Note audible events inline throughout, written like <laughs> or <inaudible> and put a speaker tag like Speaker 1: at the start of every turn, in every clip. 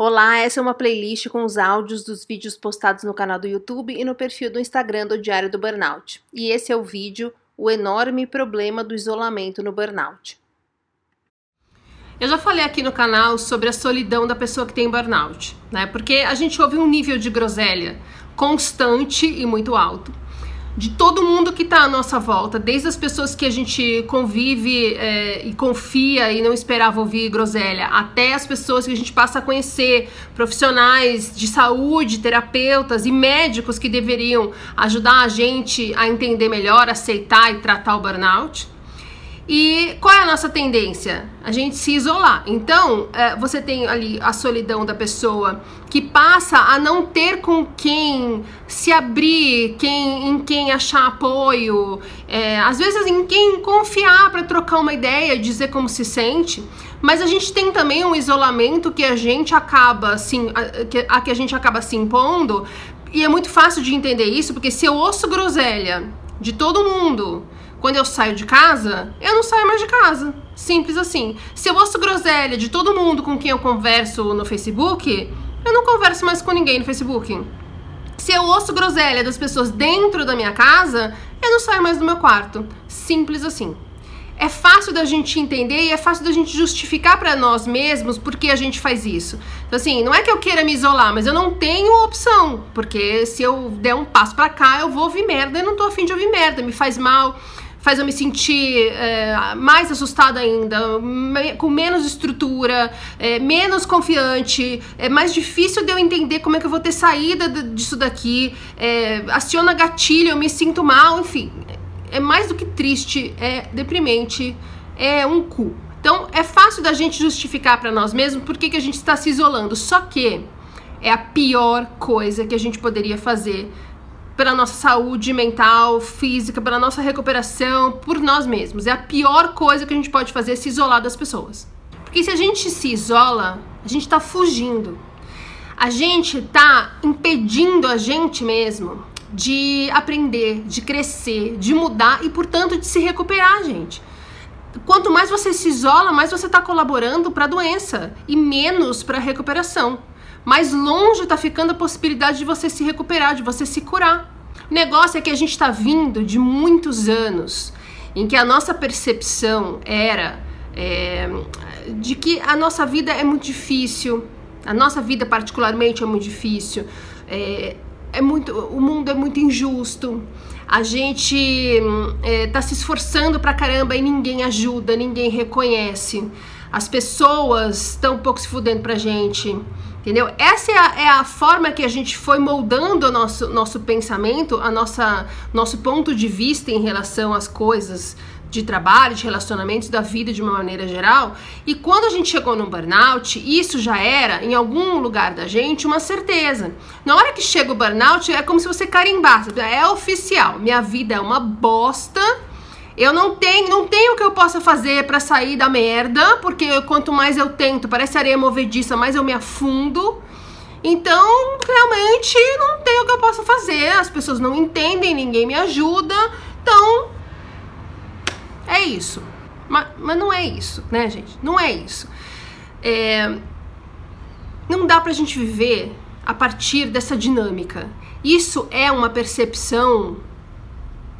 Speaker 1: Olá, essa é uma playlist com os áudios dos vídeos postados no canal do YouTube e no perfil do Instagram do Diário do Burnout. E esse é o vídeo O enorme problema do isolamento no burnout.
Speaker 2: Eu já falei aqui no canal sobre a solidão da pessoa que tem burnout, né? Porque a gente ouve um nível de groselha constante e muito alto de todo mundo que está à nossa volta, desde as pessoas que a gente convive é, e confia e não esperava ouvir groselha, até as pessoas que a gente passa a conhecer, profissionais de saúde, terapeutas e médicos que deveriam ajudar a gente a entender melhor, aceitar e tratar o burnout. E qual é a nossa tendência? A gente se isolar. Então, é, você tem ali a solidão da pessoa que passa a não ter com quem se abrir, quem, em quem achar apoio, é, às vezes em quem confiar para trocar uma ideia, dizer como se sente. Mas a gente tem também um isolamento que a gente acaba assim, a, que, a que a gente acaba se impondo. E é muito fácil de entender isso, porque se eu ouço groselha de todo mundo quando eu saio de casa, eu não saio mais de casa. Simples assim. Se eu ouço groselha de todo mundo com quem eu converso no Facebook, eu não converso mais com ninguém no Facebook. Se eu ouço groselha das pessoas dentro da minha casa, eu não saio mais do meu quarto. Simples assim. É fácil da gente entender e é fácil da gente justificar para nós mesmos por que a gente faz isso. Então, assim, não é que eu queira me isolar, mas eu não tenho opção. Porque se eu der um passo para cá, eu vou ouvir merda e não tô afim de ouvir merda. Me faz mal faz eu me sentir é, mais assustada ainda, me, com menos estrutura, é, menos confiante, é mais difícil de eu entender como é que eu vou ter saída disso daqui, é, aciona gatilho, eu me sinto mal, enfim. É mais do que triste, é deprimente, é um cu. Então é fácil da gente justificar para nós mesmos por que, que a gente está se isolando. Só que é a pior coisa que a gente poderia fazer pela nossa saúde mental, física, pela nossa recuperação, por nós mesmos. É a pior coisa que a gente pode fazer é se isolar das pessoas. Porque se a gente se isola, a gente tá fugindo. A gente tá impedindo a gente mesmo de aprender, de crescer, de mudar e, portanto, de se recuperar, gente. Quanto mais você se isola, mais você está colaborando para a doença e menos para a recuperação mais longe está ficando a possibilidade de você se recuperar, de você se curar. O negócio é que a gente está vindo de muitos anos em que a nossa percepção era é, de que a nossa vida é muito difícil, a nossa vida particularmente é muito difícil, é, é muito, o mundo é muito injusto, a gente está é, se esforçando pra caramba e ninguém ajuda, ninguém reconhece, as pessoas estão um pouco se fudendo pra gente. Entendeu? Essa é a, é a, forma que a gente foi moldando o nosso, nosso pensamento, a nossa, nosso ponto de vista em relação às coisas de trabalho, de relacionamentos, da vida de uma maneira geral. E quando a gente chegou no burnout, isso já era, em algum lugar da gente, uma certeza. Na hora que chega o burnout, é como se você carimbasse. É oficial. Minha vida é uma bosta eu não tenho, não tenho o que eu possa fazer para sair da merda, porque quanto mais eu tento, parece areia movediça, mais eu me afundo. Então, realmente não tem o que eu possa fazer. As pessoas não entendem, ninguém me ajuda. Então, é isso. Mas, mas não é isso, né, gente? Não é isso. É, não dá pra gente viver a partir dessa dinâmica. Isso é uma percepção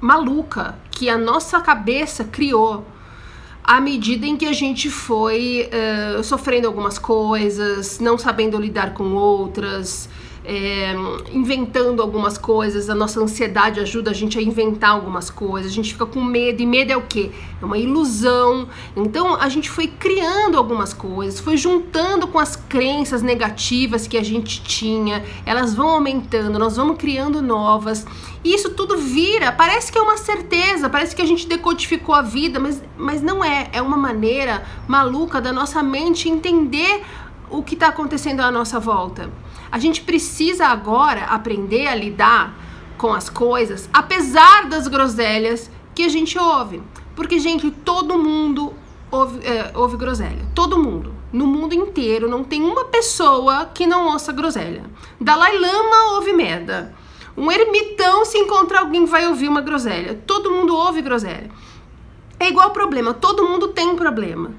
Speaker 2: maluca que a nossa cabeça criou à medida em que a gente foi uh, sofrendo algumas coisas, não sabendo lidar com outras, é, inventando algumas coisas, a nossa ansiedade ajuda a gente a inventar algumas coisas, a gente fica com medo, e medo é o quê? É uma ilusão. Então a gente foi criando algumas coisas, foi juntando com as crenças negativas que a gente tinha, elas vão aumentando, nós vamos criando novas, e isso tudo vira, parece que é uma certeza, parece que a gente decodificou a vida, mas, mas não é, é uma maneira maluca da nossa mente entender o que está acontecendo à nossa volta. A gente precisa agora aprender a lidar com as coisas, apesar das groselhas que a gente ouve. Porque, gente, todo mundo ouve, é, ouve groselha. Todo mundo. No mundo inteiro não tem uma pessoa que não ouça groselha. Dalai Lama ouve merda. Um ermitão, se encontrar alguém, vai ouvir uma groselha. Todo mundo ouve groselha. É igual problema, todo mundo tem problema.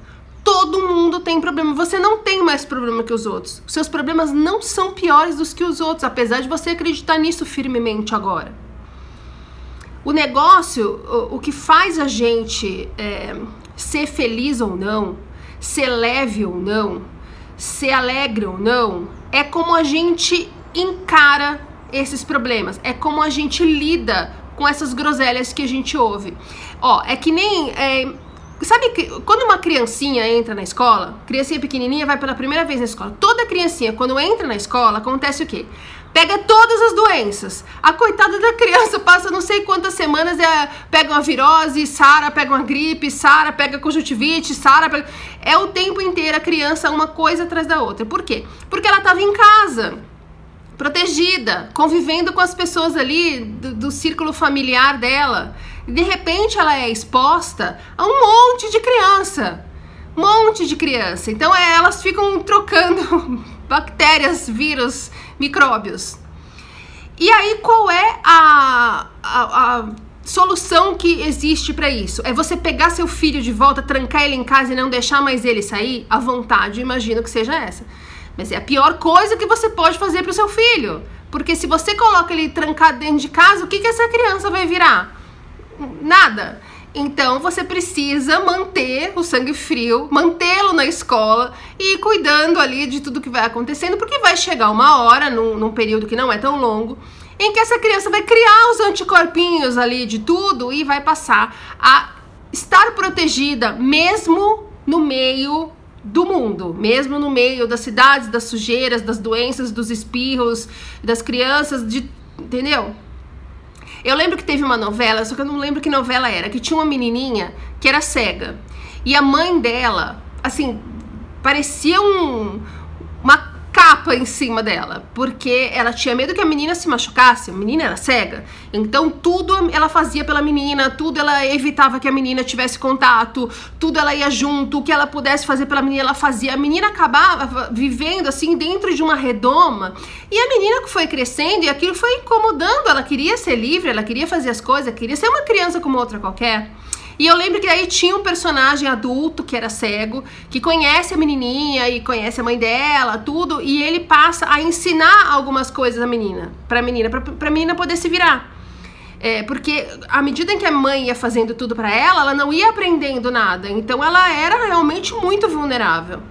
Speaker 2: Todo mundo tem problema. Você não tem mais problema que os outros. Os seus problemas não são piores dos que os outros, apesar de você acreditar nisso firmemente agora. O negócio, o, o que faz a gente é, ser feliz ou não, ser leve ou não, ser alegre ou não, é como a gente encara esses problemas, é como a gente lida com essas groselhas que a gente ouve. Ó, é que nem. É, Sabe que quando uma criancinha entra na escola, criancinha pequenininha vai pela primeira vez na escola. Toda criancinha, quando entra na escola, acontece o quê? Pega todas as doenças. A coitada da criança passa não sei quantas semanas, é, pega uma virose, Sara pega uma gripe, Sara pega conjuntivite, Sara pega... É o tempo inteiro a criança uma coisa atrás da outra. Por quê? Porque ela estava em casa protegida, convivendo com as pessoas ali do, do círculo familiar dela. E de repente ela é exposta a um monte de criança. Monte de criança. Então é, elas ficam trocando <laughs> bactérias, vírus, micróbios. E aí qual é a, a, a solução que existe para isso? É você pegar seu filho de volta, trancar ele em casa e não deixar mais ele sair? A vontade, imagino que seja essa. Mas é a pior coisa que você pode fazer para o seu filho. Porque se você coloca ele trancado dentro de casa, o que, que essa criança vai virar? Nada. Então você precisa manter o sangue frio, mantê-lo na escola e ir cuidando ali de tudo que vai acontecendo, porque vai chegar uma hora, num, num período que não é tão longo, em que essa criança vai criar os anticorpinhos ali de tudo e vai passar a estar protegida, mesmo no meio do mundo, mesmo no meio das cidades, das sujeiras, das doenças, dos espirros, das crianças, de, entendeu? Eu lembro que teve uma novela, só que eu não lembro que novela era, que tinha uma menininha que era cega. E a mãe dela, assim, parecia um, capa em cima dela, porque ela tinha medo que a menina se machucasse. A menina era cega, então tudo ela fazia pela menina, tudo ela evitava que a menina tivesse contato, tudo ela ia junto, o que ela pudesse fazer pela menina ela fazia. A menina acabava vivendo assim dentro de uma redoma e a menina que foi crescendo e aquilo foi incomodando. Ela queria ser livre, ela queria fazer as coisas, queria ser uma criança como outra qualquer. E eu lembro que aí tinha um personagem adulto que era cego, que conhece a menininha e conhece a mãe dela, tudo, e ele passa a ensinar algumas coisas à menina, pra menina, pra, pra menina poder se virar. É, porque à medida em que a mãe ia fazendo tudo para ela, ela não ia aprendendo nada. Então ela era realmente muito vulnerável.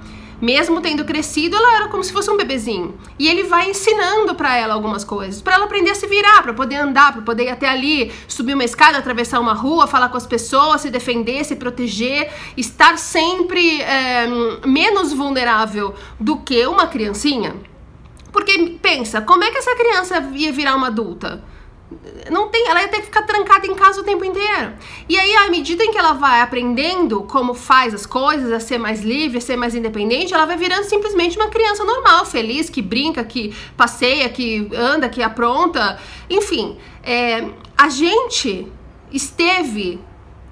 Speaker 2: Mesmo tendo crescido, ela era como se fosse um bebezinho. E ele vai ensinando para ela algumas coisas, para ela aprender a se virar, para poder andar, para poder ir até ali, subir uma escada, atravessar uma rua, falar com as pessoas, se defender, se proteger, estar sempre é, menos vulnerável do que uma criancinha. Porque pensa, como é que essa criança ia virar uma adulta? Não tem, ela ia ter que ficar trancada em casa o tempo inteiro. E aí, à medida em que ela vai aprendendo como faz as coisas, a ser mais livre, a ser mais independente, ela vai virando simplesmente uma criança normal, feliz, que brinca, que passeia, que anda, que apronta. Enfim, é, a gente esteve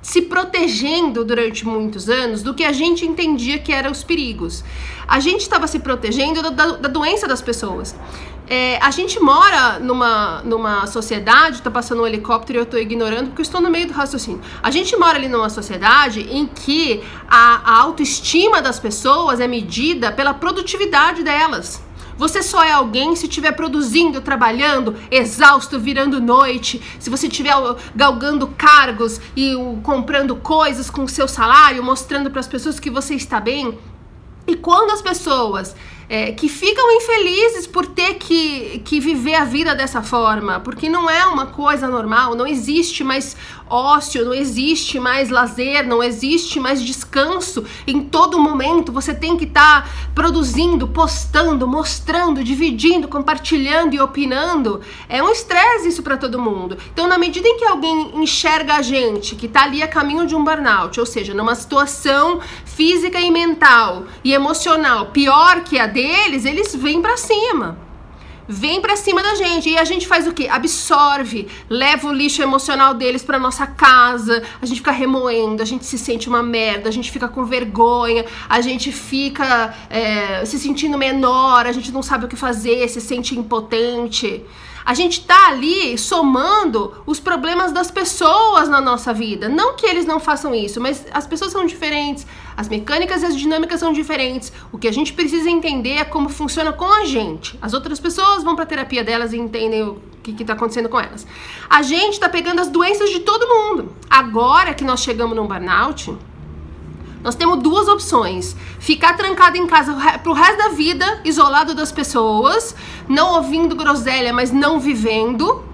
Speaker 2: se protegendo durante muitos anos do que a gente entendia que eram os perigos. A gente estava se protegendo da, da doença das pessoas. É, a gente mora numa, numa sociedade, tá passando um helicóptero e eu tô ignorando porque eu estou no meio do raciocínio. A gente mora ali numa sociedade em que a, a autoestima das pessoas é medida pela produtividade delas. Você só é alguém se estiver produzindo, trabalhando, exausto, virando noite, se você estiver galgando cargos e comprando coisas com o seu salário, mostrando para as pessoas que você está bem. E quando as pessoas é, que ficam infelizes por ter que, que viver a vida dessa forma, porque não é uma coisa normal, não existe mais ócio, não existe mais lazer, não existe mais descanso. Em todo momento você tem que estar tá produzindo, postando, mostrando, dividindo, compartilhando e opinando. É um estresse isso para todo mundo. Então, na medida em que alguém enxerga a gente que está ali a caminho de um burnout, ou seja, numa situação física e mental e emocional pior que a deles, eles vêm para cima vem para cima da gente. E a gente faz o quê? Absorve, leva o lixo emocional deles para nossa casa, a gente fica remoendo, a gente se sente uma merda, a gente fica com vergonha, a gente fica é, se sentindo menor, a gente não sabe o que fazer, se sente impotente. A gente tá ali somando os problemas das pessoas na nossa vida. Não que eles não façam isso, mas as pessoas são diferentes, As mecânicas e as dinâmicas são diferentes. O que a gente precisa entender é como funciona com a gente. As outras pessoas vão para terapia delas e entendem o que está acontecendo com elas. A gente está pegando as doenças de todo mundo. Agora que nós chegamos num burnout, nós temos duas opções: ficar trancado em casa pro resto da vida, isolado das pessoas, não ouvindo groselha, mas não vivendo.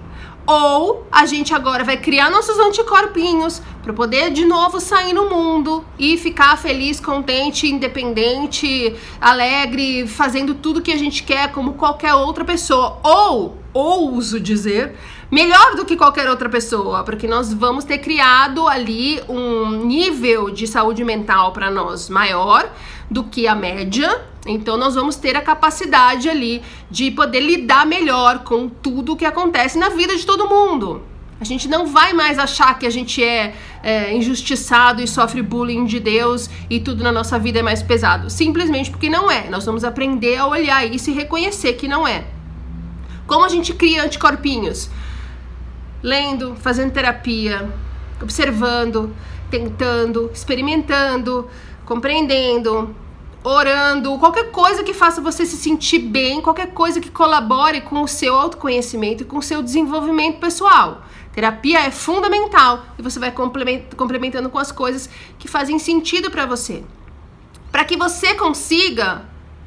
Speaker 2: Ou a gente agora vai criar nossos anticorpinhos para poder de novo sair no mundo e ficar feliz, contente, independente, alegre, fazendo tudo que a gente quer como qualquer outra pessoa. Ou, ouso dizer, melhor do que qualquer outra pessoa, porque nós vamos ter criado ali um nível de saúde mental para nós maior do que a média. Então nós vamos ter a capacidade ali de poder lidar melhor com tudo o que acontece na vida de todo mundo. A gente não vai mais achar que a gente é, é, injustiçado e sofre bullying de Deus e tudo na nossa vida é mais pesado. Simplesmente porque não é. Nós vamos aprender a olhar isso e reconhecer que não é. Como a gente cria anticorpinhos? Lendo, fazendo terapia, observando, tentando, experimentando, compreendendo, orando, qualquer coisa que faça você se sentir bem, qualquer coisa que colabore com o seu autoconhecimento e com o seu desenvolvimento pessoal. Terapia é fundamental e você vai complementando com as coisas que fazem sentido para você. Para que você consiga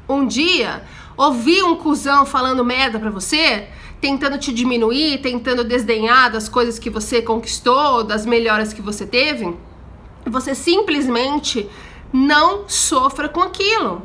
Speaker 2: um dia ouvir um cuzão falando merda para você, tentando te diminuir, tentando desdenhar das coisas que você conquistou, das melhoras que você teve, você simplesmente não sofra com aquilo.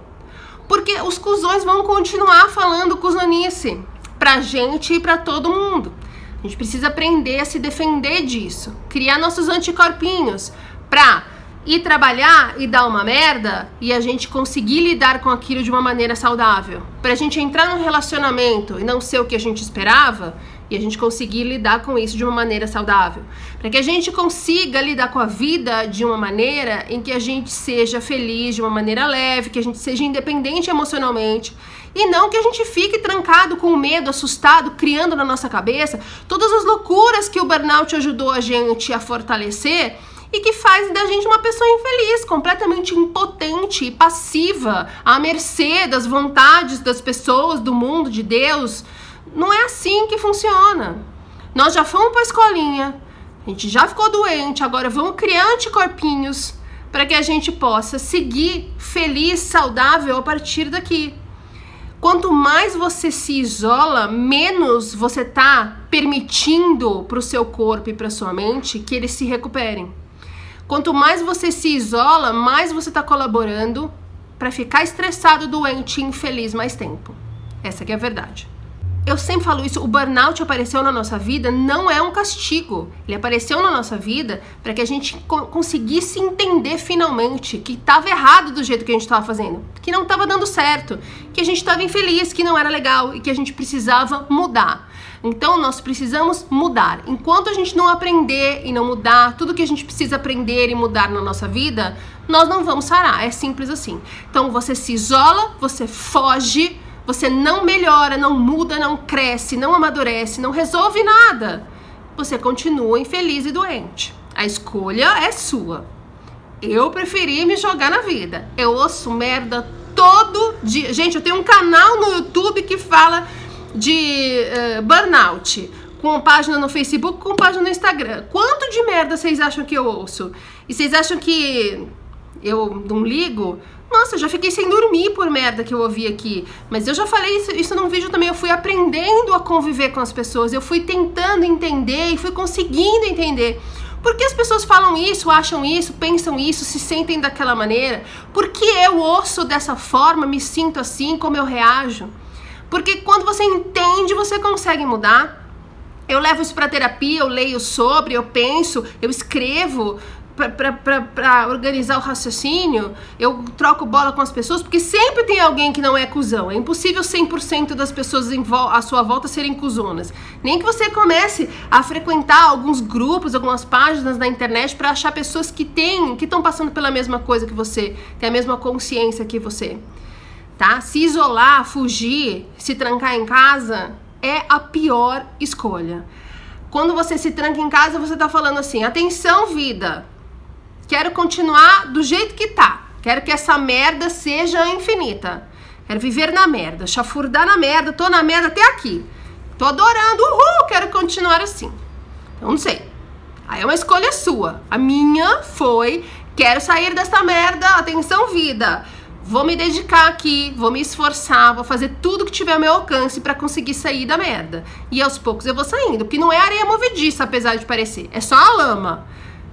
Speaker 2: Porque os cuzões vão continuar falando cuzonice pra gente e pra todo mundo. A gente precisa aprender a se defender disso, criar nossos anticorpinhos pra ir trabalhar e dar uma merda e a gente conseguir lidar com aquilo de uma maneira saudável. Pra gente entrar num relacionamento e não ser o que a gente esperava e a gente conseguir lidar com isso de uma maneira saudável. Para que a gente consiga lidar com a vida de uma maneira em que a gente seja feliz, de uma maneira leve, que a gente seja independente emocionalmente. E não que a gente fique trancado com medo, assustado, criando na nossa cabeça todas as loucuras que o burnout ajudou a gente a fortalecer e que faz da gente uma pessoa infeliz, completamente impotente e passiva, à mercê das vontades das pessoas, do mundo, de Deus. Não é assim que funciona. Nós já fomos para a escolinha, a gente já ficou doente, agora vamos criar anticorpinhos para que a gente possa seguir feliz, saudável a partir daqui. Quanto mais você se isola, menos você está permitindo para o seu corpo e para sua mente que eles se recuperem. Quanto mais você se isola, mais você está colaborando para ficar estressado, doente infeliz mais tempo. Essa é a verdade. Eu sempre falo isso, o burnout apareceu na nossa vida não é um castigo. Ele apareceu na nossa vida para que a gente co conseguisse entender finalmente que estava errado do jeito que a gente estava fazendo, que não estava dando certo, que a gente estava infeliz, que não era legal e que a gente precisava mudar. Então nós precisamos mudar. Enquanto a gente não aprender e não mudar tudo que a gente precisa aprender e mudar na nossa vida, nós não vamos sarar. É simples assim. Então você se isola, você foge, você não melhora, não muda, não cresce, não amadurece, não resolve nada. Você continua infeliz e doente. A escolha é sua. Eu preferi me jogar na vida. Eu ouço merda todo dia. Gente, eu tenho um canal no YouTube que fala de uh, burnout, com página no Facebook, com página no Instagram. Quanto de merda vocês acham que eu ouço? E vocês acham que eu não ligo? Nossa, eu já fiquei sem dormir por merda que eu ouvi aqui. Mas eu já falei isso, isso num vídeo também. Eu fui aprendendo a conviver com as pessoas. Eu fui tentando entender e fui conseguindo entender. Por que as pessoas falam isso, acham isso, pensam isso, se sentem daquela maneira? Por que eu ouço dessa forma, me sinto assim, como eu reajo? Porque quando você entende, você consegue mudar. Eu levo isso para terapia, eu leio sobre, eu penso, eu escrevo para organizar o raciocínio, eu troco bola com as pessoas, porque sempre tem alguém que não é cuzão. É impossível 100% das pessoas à sua volta serem cuzonas. Nem que você comece a frequentar alguns grupos, algumas páginas na internet para achar pessoas que têm, que estão passando pela mesma coisa que você, têm a mesma consciência que você tá? Se isolar, fugir, se trancar em casa é a pior escolha. Quando você se tranca em casa, você tá falando assim: atenção, vida, quero continuar do jeito que tá. Quero que essa merda seja infinita. Quero viver na merda, chafurdar na merda, tô na merda até aqui. Tô adorando, uhul, quero continuar assim. Então, não sei. Aí é uma escolha sua. A minha foi: quero sair dessa merda, atenção, vida. Vou me dedicar aqui, vou me esforçar, vou fazer tudo que tiver ao meu alcance para conseguir sair da merda. E aos poucos eu vou saindo, porque não é areia movediça, apesar de parecer, é só a lama.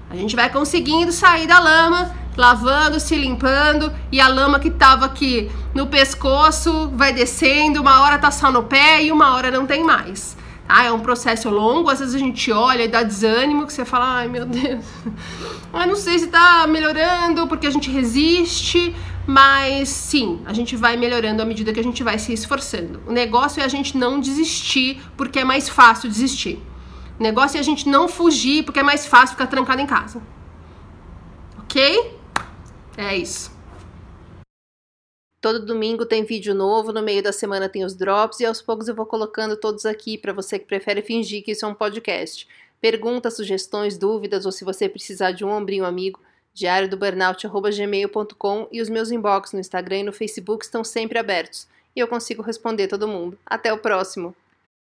Speaker 2: A gente vai conseguindo sair da lama, lavando, se limpando, e a lama que tava aqui no pescoço vai descendo, uma hora tá só no pé e uma hora não tem mais. Ah, é um processo longo, às vezes a gente olha e dá desânimo, que você fala, ai meu Deus, <laughs> eu não sei se tá melhorando, porque a gente resiste, mas sim, a gente vai melhorando à medida que a gente vai se esforçando. O negócio é a gente não desistir, porque é mais fácil desistir. O negócio é a gente não fugir, porque é mais fácil ficar trancado em casa. Ok? É isso.
Speaker 1: Todo domingo tem vídeo novo, no meio da semana tem os drops e aos poucos eu vou colocando todos aqui para você que prefere fingir que isso é um podcast. Perguntas, sugestões, dúvidas ou se você precisar de um ombrinho amigo, diário do e os meus inbox no Instagram e no Facebook estão sempre abertos e eu consigo responder todo mundo. Até o próximo.